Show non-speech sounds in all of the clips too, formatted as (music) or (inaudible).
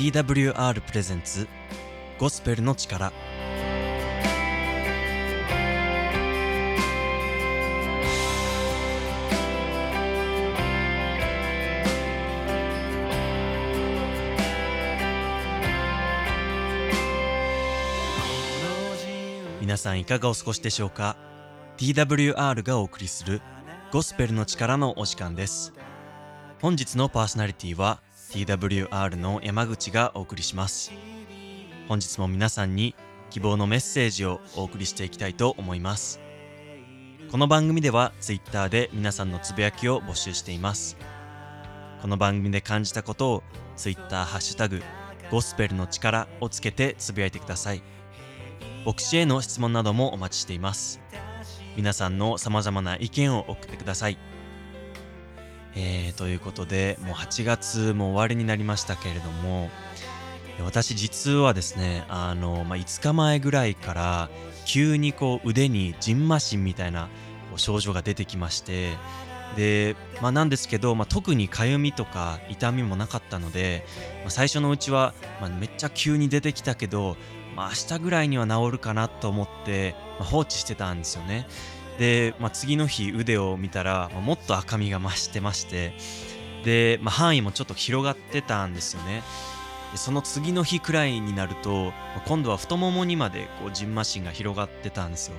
TWR プレゼンツゴスペルの力。皆さんいかがお過ごしでしょうか？TWR がお送りするゴスペルの力のお時間です。本日のパーソナリティは TWR の山口がお送りします。本日も皆さんに希望のメッセージをお送りしていきたいと思います。この番組では Twitter で皆さんのつぶやきを募集しています。この番組で感じたことを Twitter ハッシュタグゴスペルの力をつけてつぶやいてください。牧師への質問などもお待ちしています。皆さんの様々な意見を送ってください。えー、ということでもう8月も終わりになりましたけれども私実はですねあの、まあ、5日前ぐらいから急にこう腕にジンマシンみたいな症状が出てきましてで、まあ、なんですけど、まあ、特にかゆみとか痛みもなかったので、まあ、最初のうちは、まあ、めっちゃ急に出てきたけど、まあ、明日ぐらいには治るかなと思って、まあ、放置してたんですよね。で、まあ、次の日腕を見たら、まあ、もっと赤みが増してましてで、まあ、範囲もちょっと広がってたんですよね。でその次の日くらいになると今度は太ももにまでこうジンマシンが広がってたんですよ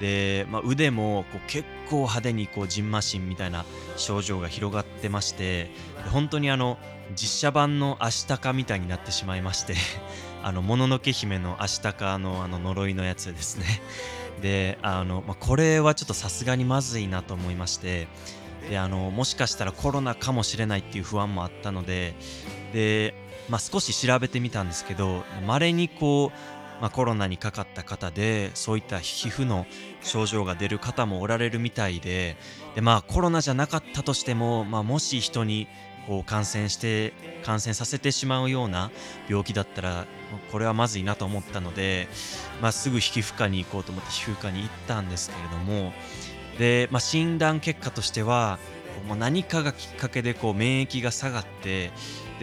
で、まあ、腕もこう結構派手にこうジンマシンみたいな症状が広がってまして本当にあの実写版のアシタカみたいになってしまいまして (laughs) あのもののけ姫のアシタカのあの呪いのやつですねであの、まあ、これはちょっとさすがにまずいなと思いましてであのもしかしたらコロナかもしれないっていう不安もあったのでで、まあ、少し調べてみたんですけどまれにこう、まあ、コロナにかかった方でそういった皮膚の症状が出る方もおられるみたいでで、まあ、コロナじゃなかったとしても、まあ、もし人にこう感染して感染させてしまうような病気だったらこれはまずいなと思ったので、まあ、すぐ皮膚科に行こうと思って皮膚科に行ったんですけれどもで、まあ、診断結果としてはもう何かがきっかけでこう免疫が下がって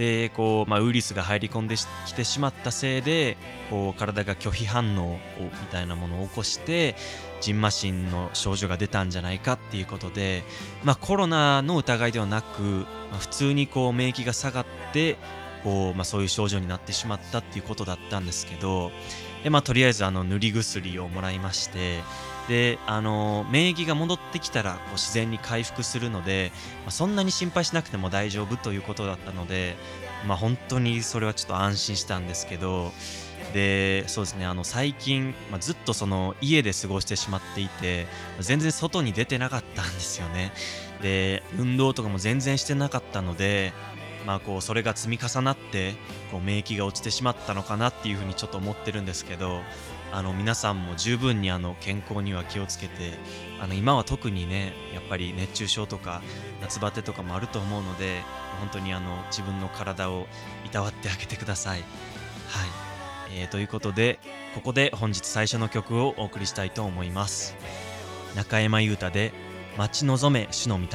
でこう、まあ、ウイルスが入り込んできてしまったせいでこう体が拒否反応をみたいなものを起こしてジンマシンの症状が出たんじゃないかっていうことで、まあ、コロナの疑いではなく、まあ、普通にこう免疫が下がってこう、まあ、そういう症状になってしまったっていうことだったんですけどで、まあ、とりあえずあの塗り薬をもらいましてであの免疫が戻ってきたらこう自然に回復するので、まあ、そんなに心配しなくても大丈夫ということだったので、まあ、本当にそれはちょっと安心したんですけどでそうですねあの最近、まあ、ずっとその家で過ごしてしまっていて全然外に出てなかったんですよね。で運動とかも全然してなかったのでまあこうそれが積み重なってこう免疫が落ちてしまったのかなっていうふうにちょっと思ってるんですけどあの皆さんも十分にあの健康には気をつけてあの今は特にねやっぱり熱中症とか夏バテとかもあると思うので本当にあの自分の体をいたわってあげてください。はい。えー、ということでここで本日最初の曲をお送りしたいと思います。中山優太で「待ち望め主の御霊」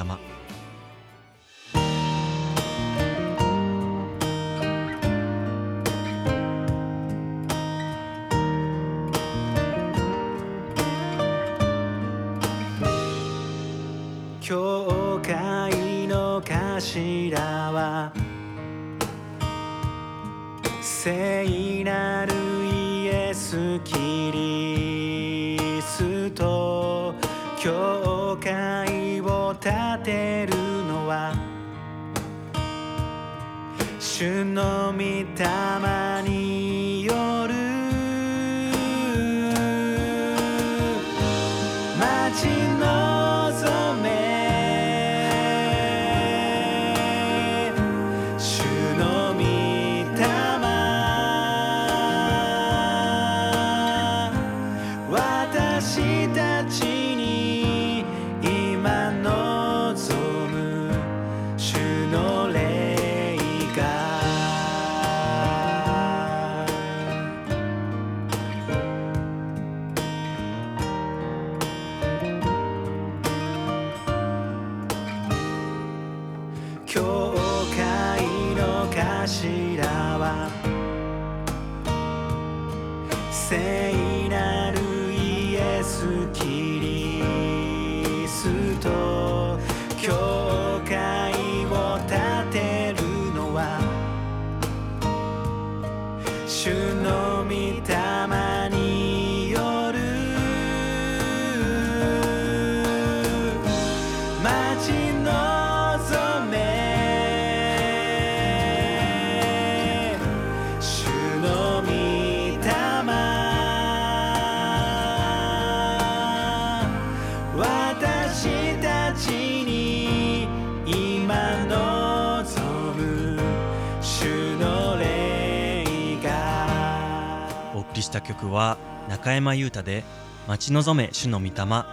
曲は中山優太で「待ち望め主の御霊」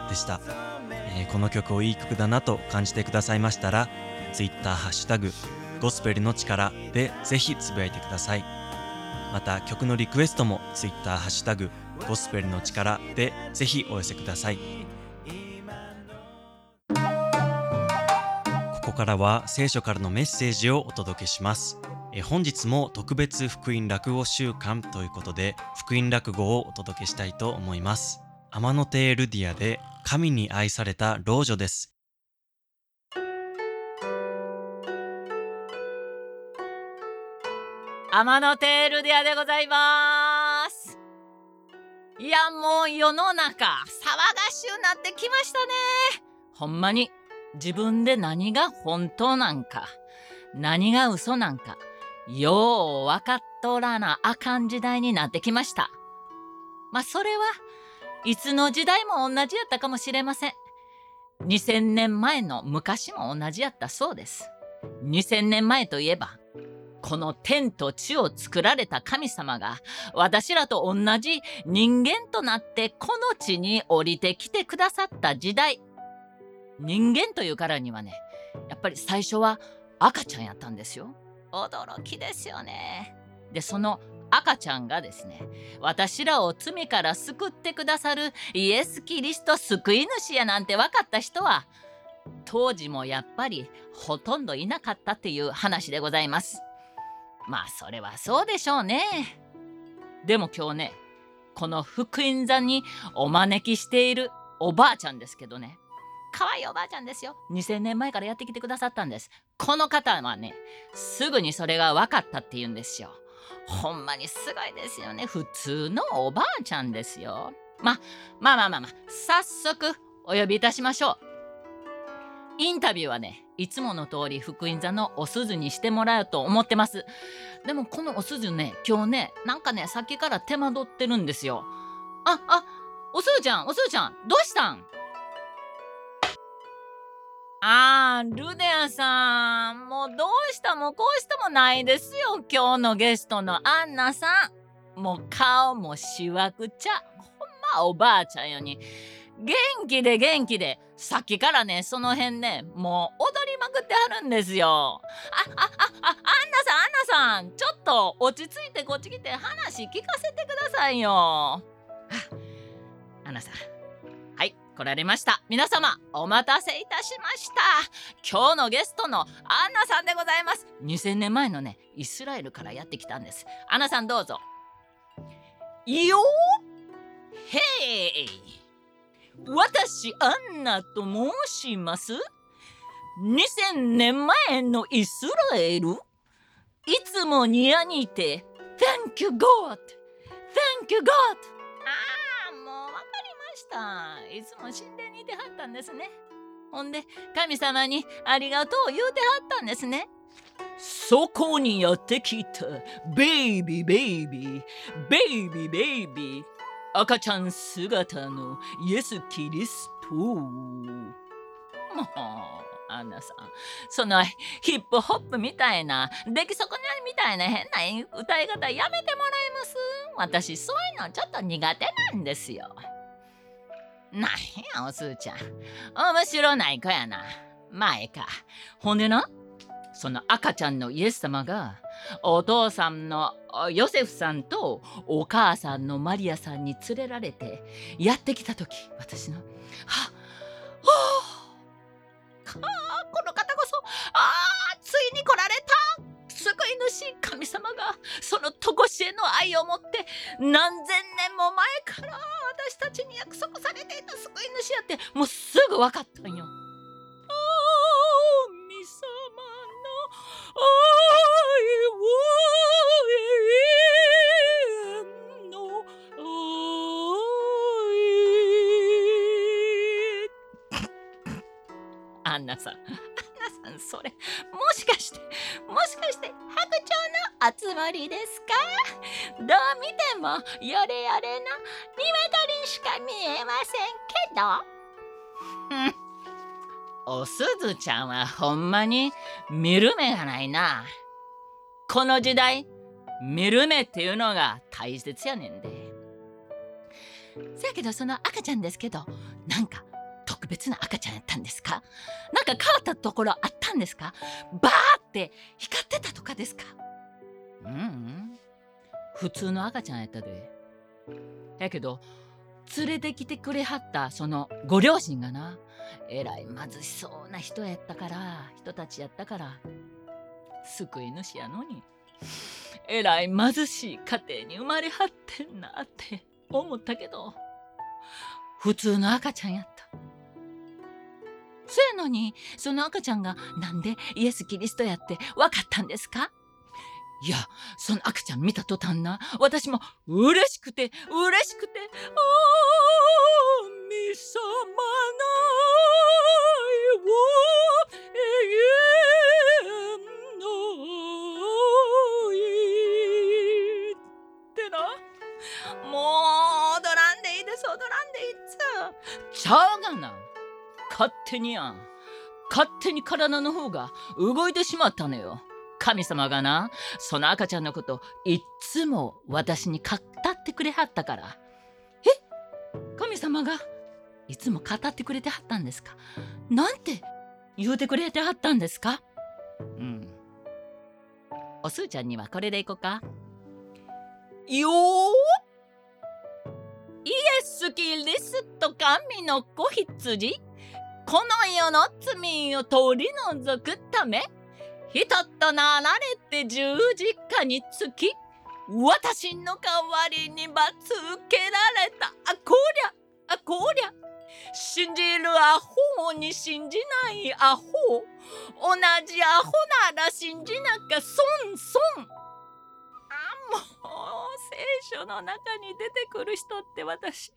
でした、えーこの曲をいい曲だなと感じてくださいましたら Twitter ハッシュタグゴスペルの力でぜひつぶやいてください。また曲のリクエストも Twitter ハッシュタグゴスペルの力でぜひお寄せください。ここからは聖書からのメッセージをお届けします。え本日も特別福音落語週間ということで福音落語をお届けしたいと思います天野亭ルディアで神に愛された老女です天野テールディアでございます。いや、もう世の中、騒がしゅうなってきましたね。ほんまに、自分で何が本当なんか、何が嘘なんか、よう分かっとらなあかん時代になってきました。まあ、それはいつの時代も同じやったかもしれません。2000年前の昔も同じやったそうです。2000年前といえば、この天と地を作られた神様が私らと同じ人間となってこの地に降りてきてくださった時代人間というからにはねやっぱり最初は赤ちゃんやったんですよ驚きですよねでその赤ちゃんがですね私らを罪から救ってくださるイエス・キリスト救い主やなんて分かった人は当時もやっぱりほとんどいなかったっていう話でございますまあそれはそうでしょうね。でも今日ねこの福音座にお招きしているおばあちゃんですけどね可愛いおばあちゃんですよ。2000年前からやってきてくださったんです。この方はねすぐにそれが分かったって言うんですよ。ほんまにすごいですよね。普通のおばあちゃんですよ。ままあまあまあまあ早速お呼びいたしましょう。インタビューはねいつもの通り福音座のお鈴にしてもらうと思ってます。でもこのお鈴ね今日ねなんかねさっきから手間取ってるんですよ。ああおすずちゃんおすずちゃんどうしたん？あールデアさんもうどうしたもこうしたもないですよ今日の？ゲストのアンナさん。もう顔もしわくちゃ。ほんまおばあちゃんよに元気で元気で。さっきからねその辺ねもう踊りまくってはるんですよ。ああああアンナさん。アンナさん。ちょっと落ち着いてこっち来て話聞かせてくださいよ。あアンナさん。来られました。皆様お待たせいたしました。今日のゲストのアンナさんでございます。2000年前のねイスラエルからやってきたんです。アンナさんどうぞ。いいよへい私アンナと申します。2000年前のイスラエルいつもニヤにいて Thank you God! Thank you God! ああいつも神殿にいてはったんですね。ほんで神様にありがとう言うてはったんですね。そこにやってきたベイビーベイビーベイビーベイビー赤ちゃん姿のイエス・キリスト。もう、アンナさん、そのヒップホップみたいな、出来損ないみたいな変な歌い方やめてもらえます。私、そういうのちょっと苦手なんですよ。なんや、おすーちゃん。面白ない子やな。まえか。ほんでな、その赤ちゃんのイエス様がお父さんのヨセフさんとお母さんのマリアさんに連れられてやってきた時私の「はっはあ神様がそのとこしえの愛を持って何千年も前から私たちに約束されていた救い主やってもうすぐ分かったんよ。神様の愛をの愛アンナさんアンナさんそれもしかしてもしかして白鳥の集まりですか？どう見てもよれよれの鶏しか見えませんけど。おすずちゃんはほんまに見る目がないな。この時代見る目っていうのが大切やねんで。せやけどその赤ちゃんですけどなんか特別な赤ちゃんやったんですか？なんか変わったところあったんですか？バーって光ってたとかですか？うん、うん、普通の赤ちゃんやったで。やけど連れてきてくれはったそのご両親がなえらい貧しそうな人やったから人たちやったから救い主やのにえらい貧しい家庭に生まれはってんなって思ったけど普通の赤ちゃんやった。そやのにその赤ちゃんがなんでイエス・キリストやって分かったんですか？いや、その赤ちゃん見た途端な、私も嬉しくて、嬉しくて、神様の愛を永遠の愛ってな。もう踊らんでいいです、踊らんでいいっつ。ちゃうがな。勝手にやん。勝手に体の方が動いてしまったのよ。神様がなその赤ちゃんのこといっつも私に語ってくれはったから。え？神様がいつも語ってくれてはったんですか？なんて言うてくれてはったんですか？うん。おすーちゃんにはこれでいこうか。よーイエス・キリスト神の子羊。この世の罪を取り除くため人となられて十字架につき私の代わりに罰受けられた。あこりゃあこりゃ信じるアホに信じないアホ。同じアホなら信じなきゃ損損。あもう聖書の中に出てくる人って私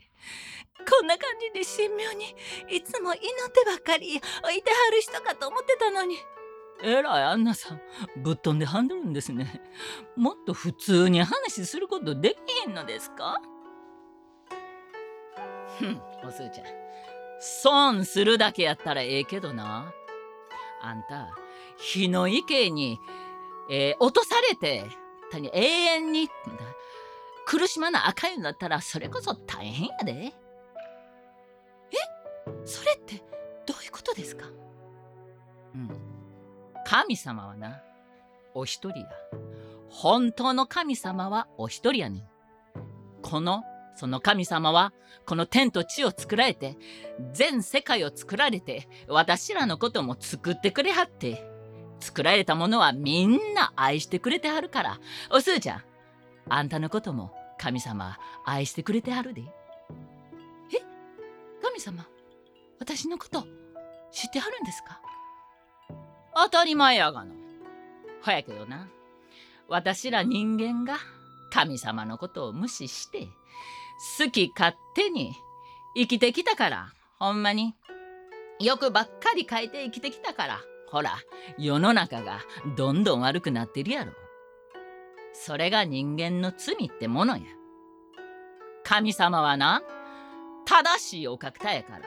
こんな感じで神妙にいつも祈ってばかり置いてはる人かと思ってたのに。えらいアンナさん。ぶっ飛んではんでるんですね。もっと普通に話することできへんのですか？ふんおすーちゃん。損するだけやったらええけどな。あんた火の池に、えー、落とされて永遠に苦しまなあかんようになったらそれこそ大変やで。それってどういうことですか？うん神様はな、お一人や。本当の神様はお一人やねん。この、その神様は、この天と地を作られて、全世界を作られて、私らのことも作ってくれはって、作られたものはみんな愛してくれてはるから。おすーちゃん、あんたのことも神様愛してくれてはるで。え？神様、私のこと知ってはるんですか？当たり前やがな。ほやけどな、私ら人間が神様のことを無視して、好き勝手に生きてきたから、ほんまに。欲ばっかり書いて生きてきたから、ほら、世の中がどんどん悪くなってるやろ。それが人間の罪ってものや。神様はな、正しいお方やから、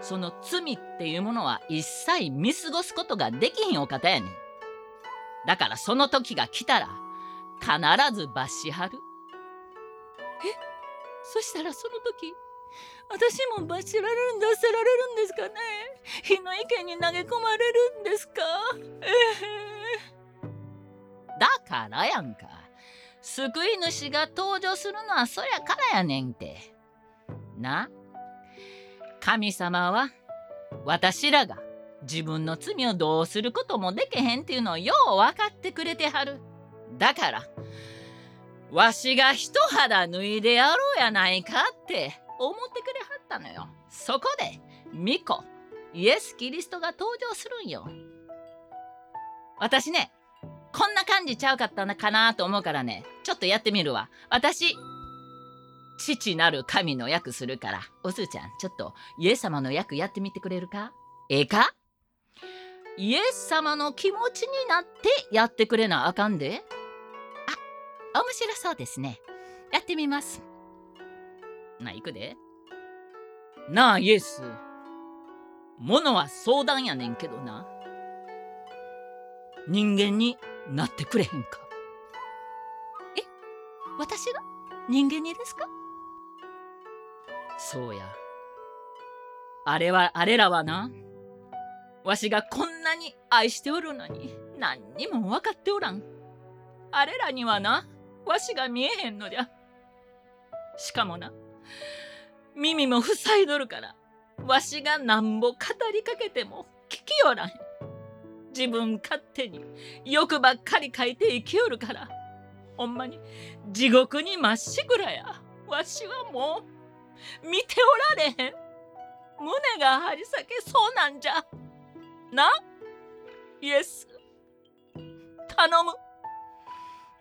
その罪っていうものは一切見過ごすことができひんお方やねん。だからその時が来たら必ず罰しはる。え？そしたらその時私も罰せられるんだせられるんですかね？火の池に投げ込まれるんですか？ええー、だからやんか。救い主が登場するのはそやからやねんて。な？神様は私らが自分の罪をどうすることもできへんっていうのをよう分かってくれてはる。だからわしが一肌脱いでやろうやないかって思ってくれはったのよ。そこで、巫女、イエス・キリストが登場するんよ。私ね、こんな感じちゃうかったのかなと思うからね、ちょっとやってみるわ。私、父なる神の役するから、おすーちゃん、ちょっとイエス様の役やってみてくれるか？ええか？イエス様の気持ちになってやってくれなあかんで。あ、面白そうですね。やってみます。な、行くで。なあ、イエス。ものは相談やねんけどな。人間になってくれへんか。え私が人間にですか？そうや。あれは、あれらはな。わしがこんなに愛しておるのに何にも分かっておらん。あれらにはな、わしが見えへんのじゃ。しかもな、耳も塞いどるから、わしがなんぼ語りかけても聞きよらん。自分勝手に欲ばっかり書いて生きよるから、ほんまに地獄にまっしぐらや。わしはもう見ておられへん。胸が張り裂けそうなんじゃ。な？イエス。頼む。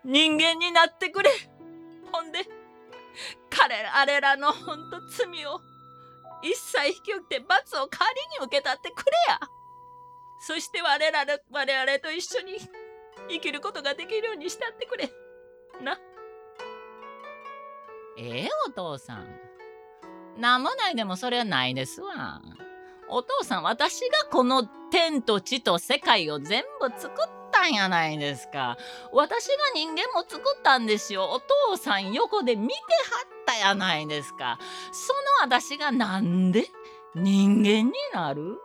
人間になってくれ。ほんで、彼らあれらのほんと罪を一切引き受けて罰を代わりに受けたってくれや。そして我々我々と一緒に生きることができるようにしてやってくれ。な？ええお父さん。なんもないでもそれはないですわ。お父さん、私がこの天と地と世界を全部作ったんやないですか。私が人間も作ったんですよ。お父さん横で見てはったやないですか。その私がなんで人間になる？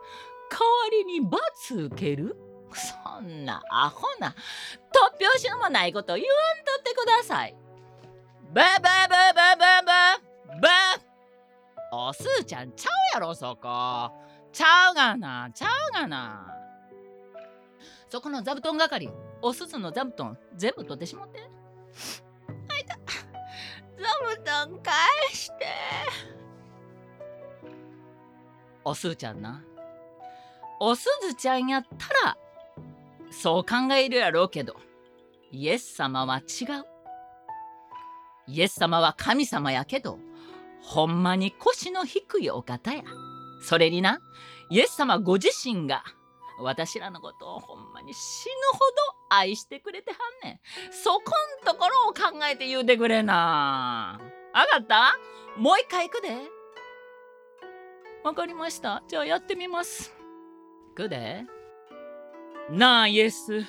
代わりに罰受ける？そんなアホな突拍子もないことを言わんとってください。バババババババおすーちゃんちゃうやろそこ。ちゃうがなちゃうがな。そこの座布団係おすすの座布団全部取ってしまって。あいた座布団返して。おすーちゃんな。おすずちゃんやったらそう考えるやろうけどイエス様は違うイエス様は神様やけどほんまに腰の低いお方や。それになイエス様ご自身が私らのことをほんまに死ぬほど愛してくれてはんねん。そこんところを考えて言うてくれな。あかった？もう一回行くで。わかりました。じゃあやってみます。行くで。なあイエス。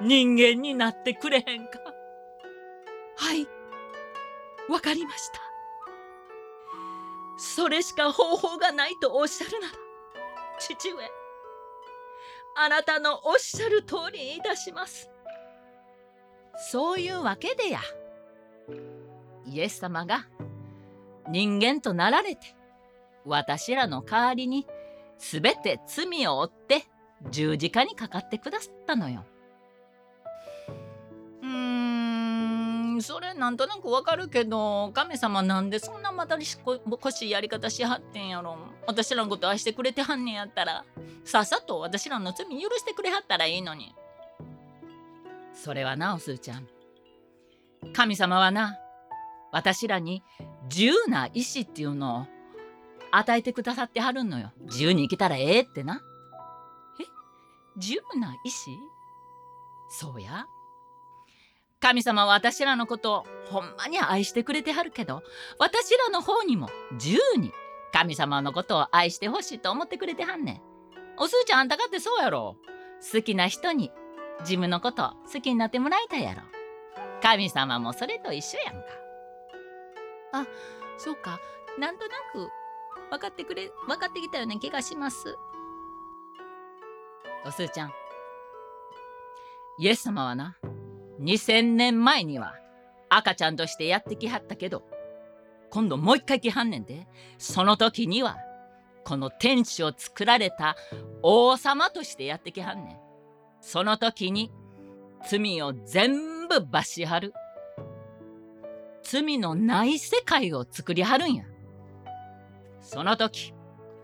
人間になってくれへんか。はい。わかりましたそれしか方法がないとおっしゃるなら父上あなたのおっしゃる通りにいたしますそういうわけでやイエス様が人間となられて私らの代わりにすべて罪を負って十字架にかかってくださったのよ。それなんとなくわかるけど神様なんでそんなまたりしここしいやり方しはってんやろ私らのこと愛してくれてはんねんやったらさっさと私らの罪許してくれはったらいいのにそれはなおすーちゃん神様はな私らに自由な意志っていうのを与えてくださってはるのよ。自由に生きたらええってな。え？自由な意志？そうや。神様は私らのことをほんまに愛してくれてはるけど、私らの方にも自由に神様のことを愛してほしいと思ってくれてはんねん。おすーちゃんあんたかってそうやろ。好きな人に自分のこと好きになってもらいたいやろ。神様もそれと一緒やんか。あ、そうか。なんとなく分かってくれ分かってきたような気がしますおすーちゃんイエス様はな2000年前には赤ちゃんとしてやってきはったけど今度もう一回来はんねんでその時にはこの天地を作られた王様としてやってきはんねんその時に罪を全部部罰しはる。罪のない世界を作りはるんや。その時、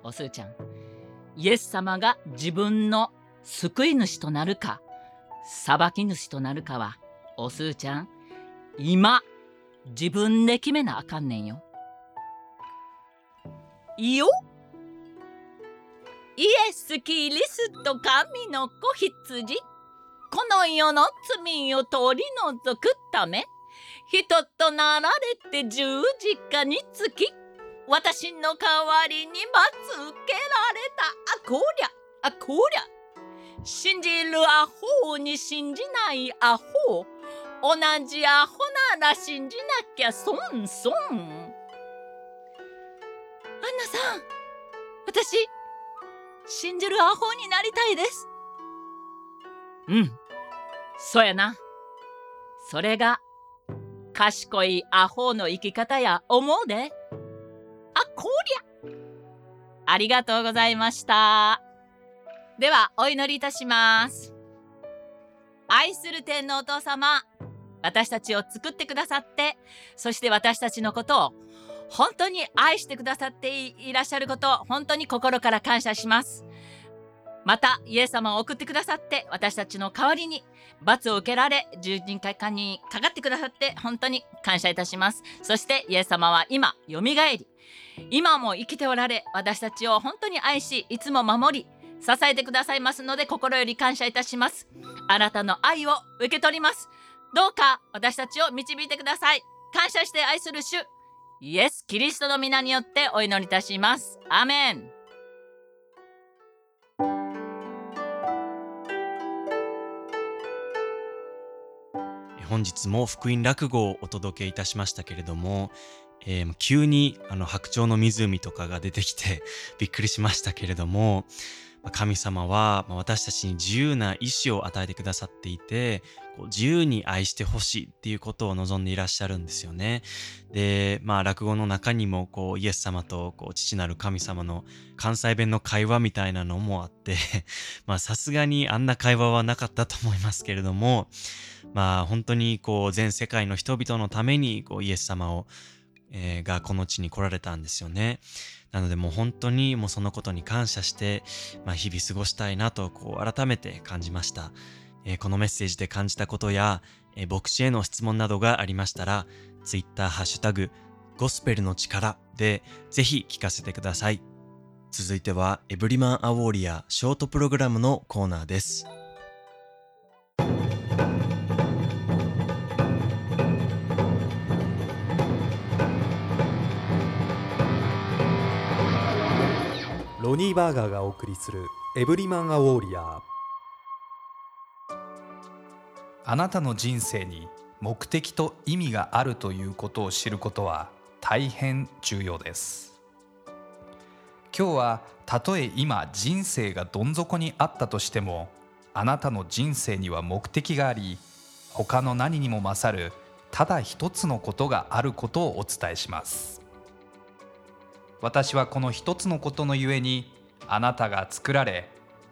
おすーちゃん、イエス様が自分の救い主となるか、裁き主となるかは、おすーちゃん、今、自分で決めなあかんねんよ。いいよ。イエス・キリスト神の子羊。この世の罪を取り除くため人となられて十字架につき私の代わりに罰受けられた。あこりゃ。あこりゃ。信じるアホに信じないアホ同じアホなら信じなきゃ損損。アンナさん私信じるアホになりたいです。うん。そやな。それが賢いアホの生き方や思うで。あこりゃ。ありがとうございました。ではお祈りいたします。愛する天皇お父様私たちを作ってくださってそして私たちのことを本当に愛してくださっていらっしゃることを本当に心から感謝します。またイエス様を送ってくださって私たちの代わりに罰を受けられ十字架にかかってくださって本当に感謝いたします。そしてイエス様は今よみがえり今も生きておられ私たちを本当に愛しいつも守り支えてくださいますので心より感謝いたします。あなたの愛を受け取ります。どうか私たちを導いてください。感謝して愛する主イエス・キリストの皆によってお祈りいたします。アメン。本日も福音落語をお届けいたしましたけれども、えー急にあの白鳥の湖とかが出てきてびっくりしましたけれども神様は私たちに自由な意志を与えてくださっていて自由に愛してほしいっていうことを望んでいらっしゃるんですよね。でまあ落語の中にもこうイエス様とこう父なる神様の関西弁の会話みたいなのもあって (laughs) まあさすがにあんな会話はなかったと思いますけれどもまあ本当にこう全世界の人々のためにこうイエス様を、えーがこの地に来られたんですよね。なのでもう本当にもうそのことに感謝して、まあ、日々過ごしたいなとこう改めて感じました。えーこのメッセージで感じたことや、えー牧師への質問などがありましたら、Twitter ハッシュタグゴスペルの力でぜひ聞かせてください。続いてはエブリマンアウォーリアショートプログラムのコーナーです。ロニー・バーガーがお送りするエブリマン・ア・ウォーリアー。あなたの人生に目的と意味があるということを知ることは大変重要です。今日はたとえ今人生がどん底にあったとしてもあなたの人生には目的があり他の何にも勝るただ一つのことがあることをお伝えします。私はこの一つのことのゆえにあなたが作られ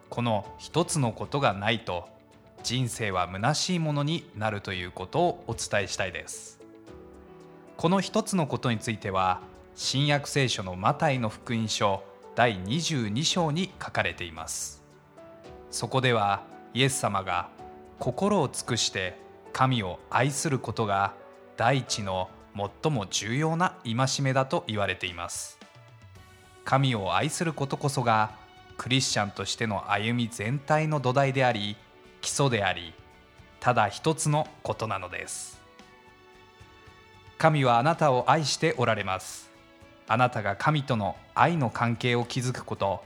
この一つのことがないと人生は虚しいものになるということをお伝えしたいです。この一つのことについては新約聖書のマタイの福音書第22章に書かれています。そこではイエス様が心を尽くして神を愛することが第一の最も重要な戒めだと言われています。神を愛することこそがクリスチャンとしての歩み全体の土台であり基礎でありただ一つのことなのです。神はあなたを愛しておられます。あなたが神との愛の関係を築くこと。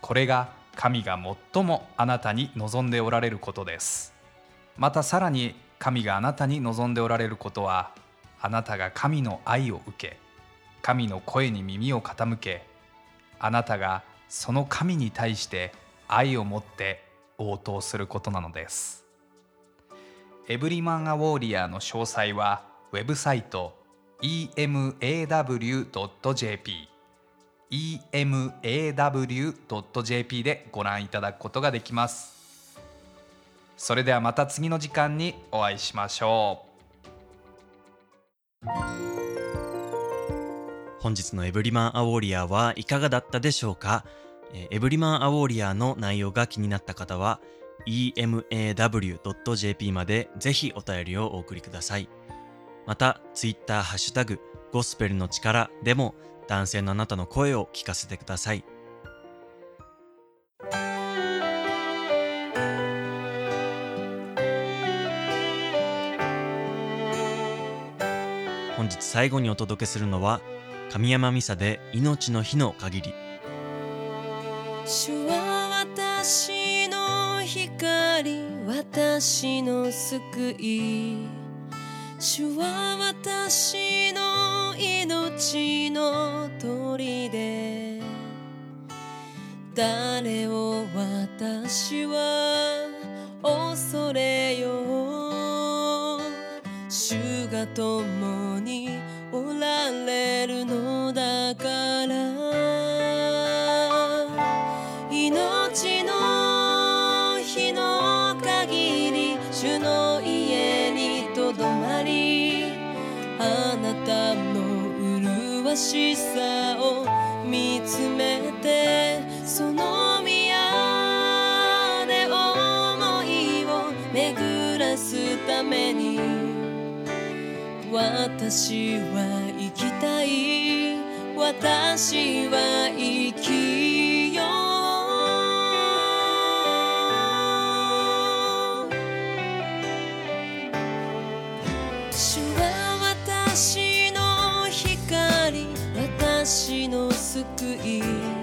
これが神が最もあなたに望んでおられることです。またさらに神があなたに望んでおられることはあなたが神の愛を受け神の声に耳を傾けあなたがその神に対して愛を持って応答することなのです。エブリマン・ア・ウォーリアーの詳細はウェブサイト emaw.jp emaw.jp でご覧いただくことができます。それではまた次の時間にお会いしましょう。本日のエブリマンアウォーリアはいかがだったでしょうか？エブリマンアウォリアの内容が気になった方は emaw.jp までぜひお便りをお送りください。またツイッターハッシュタグゴスペルの力でも男性のあなたの声を聞かせてください。本日最後にお届けするのは神山美沙で命の日の限り。主は私の光私の救い。主は私の命の砦。誰を私は恐れよう。主が共にれるのだから。命の日の限り主の家にとどまりあなたの麗しさを見つめてその宮で思いを巡らすために私は私は生きよう。主は私の光私の救い。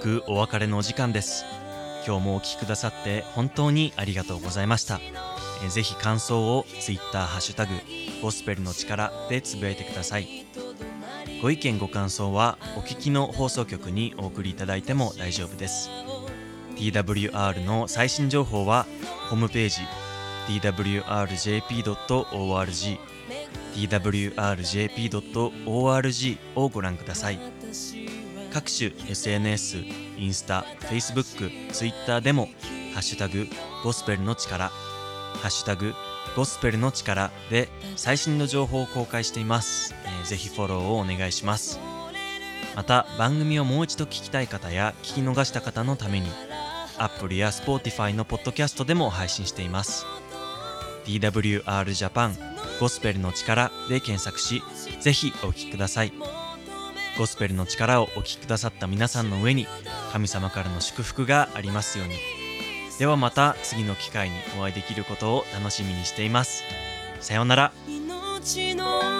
くお別れのお時間です。今日もお聞きくださって本当にありがとうございました。ぜひ感想を Twitter ハッシュタグゴスペルの力でつぶやいてください。ご意見ご感想はお聞きの放送局にお送りいただいても大丈夫です。TWR の最新情報はホームページ twrjp.org twrjp.org をご覧ください。各種 SNS、インスタ、Facebook、Twitter でもハッシュタグゴスペルの力ハッシュタグゴスペルの力で最新の情報を公開しています、えーぜひフォローをお願いします。また番組をもう一度聞きたい方や聞き逃した方のために Apple や Spotify のポッドキャストでも配信しています。DWR Japan ゴスペルの力で検索しぜひお聞きください。ゴスペルの力をお聞きくださった皆さんの上に神様からの祝福がありますように。ではまた次の機会にお会いできることを楽しみにしています。さようなら。命の